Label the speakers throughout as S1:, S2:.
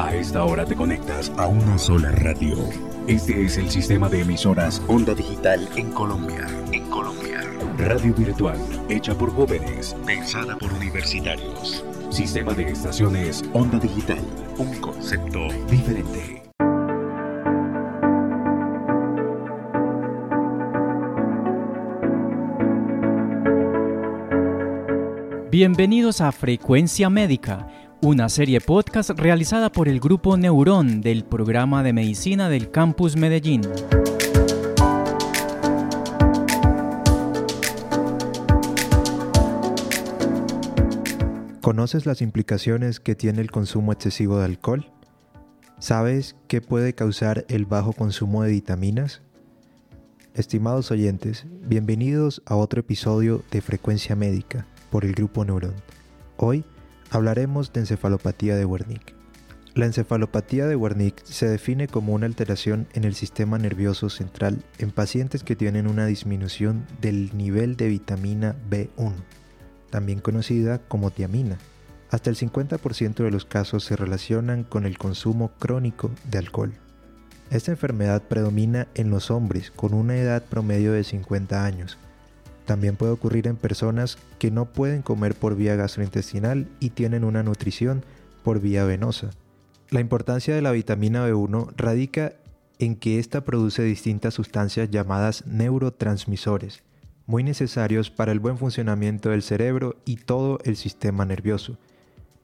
S1: A esta hora te conectas a una sola radio. Este es el sistema de emisoras Onda Digital en Colombia. En Colombia. Radio virtual, hecha por jóvenes, pensada por universitarios. Sistema de estaciones Onda Digital. Un concepto diferente.
S2: Bienvenidos a Frecuencia Médica, una serie podcast realizada por el grupo Neurón del programa de medicina del Campus Medellín.
S3: ¿Conoces las implicaciones que tiene el consumo excesivo de alcohol? ¿Sabes qué puede causar el bajo consumo de vitaminas? Estimados oyentes, bienvenidos a otro episodio de Frecuencia Médica por el Grupo Neurón. Hoy hablaremos de encefalopatía de Wernicke. La encefalopatía de Wernicke se define como una alteración en el sistema nervioso central en pacientes que tienen una disminución del nivel de vitamina B1, también conocida como tiamina. Hasta el 50% de los casos se relacionan con el consumo crónico de alcohol. Esta enfermedad predomina en los hombres con una edad promedio de 50 años, también puede ocurrir en personas que no pueden comer por vía gastrointestinal y tienen una nutrición por vía venosa. La importancia de la vitamina B1 radica en que ésta produce distintas sustancias llamadas neurotransmisores, muy necesarios para el buen funcionamiento del cerebro y todo el sistema nervioso,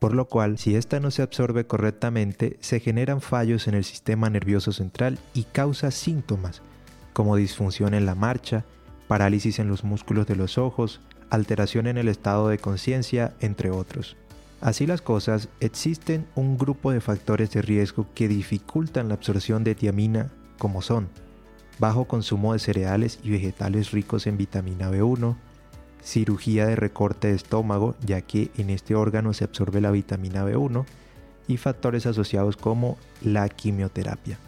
S3: por lo cual si ésta no se absorbe correctamente se generan fallos en el sistema nervioso central y causa síntomas como disfunción en la marcha, parálisis en los músculos de los ojos, alteración en el estado de conciencia, entre otros. Así las cosas, existen un grupo de factores de riesgo que dificultan la absorción de tiamina, como son bajo consumo de cereales y vegetales ricos en vitamina B1, cirugía de recorte de estómago, ya que en este órgano se absorbe la vitamina B1, y factores asociados como la quimioterapia.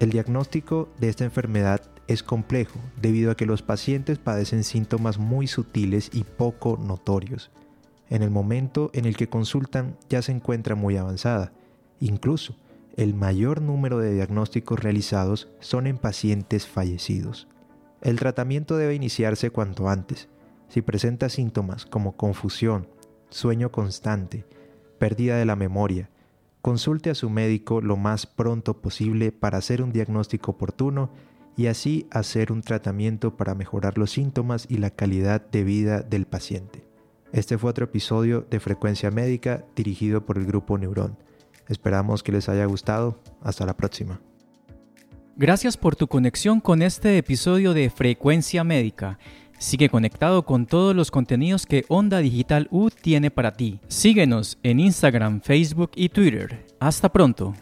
S3: El diagnóstico de esta enfermedad es complejo debido a que los pacientes padecen síntomas muy sutiles y poco notorios. En el momento en el que consultan ya se encuentra muy avanzada. Incluso, el mayor número de diagnósticos realizados son en pacientes fallecidos. El tratamiento debe iniciarse cuanto antes. Si presenta síntomas como confusión, sueño constante, pérdida de la memoria, consulte a su médico lo más pronto posible para hacer un diagnóstico oportuno y así hacer un tratamiento para mejorar los síntomas y la calidad de vida del paciente. Este fue otro episodio de Frecuencia Médica dirigido por el grupo Neurón. Esperamos que les haya gustado. Hasta la próxima.
S2: Gracias por tu conexión con este episodio de Frecuencia Médica. Sigue conectado con todos los contenidos que Onda Digital U tiene para ti. Síguenos en Instagram, Facebook y Twitter. Hasta pronto.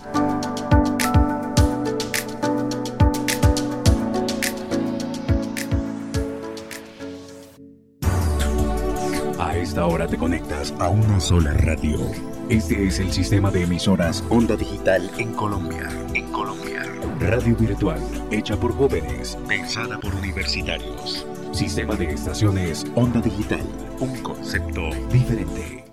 S1: Esta hora te conectas a una sola radio. Este es el sistema de emisoras Onda Digital en Colombia. En Colombia. Radio virtual, hecha por jóvenes, pensada por universitarios. Sistema de estaciones Onda Digital. Un concepto diferente.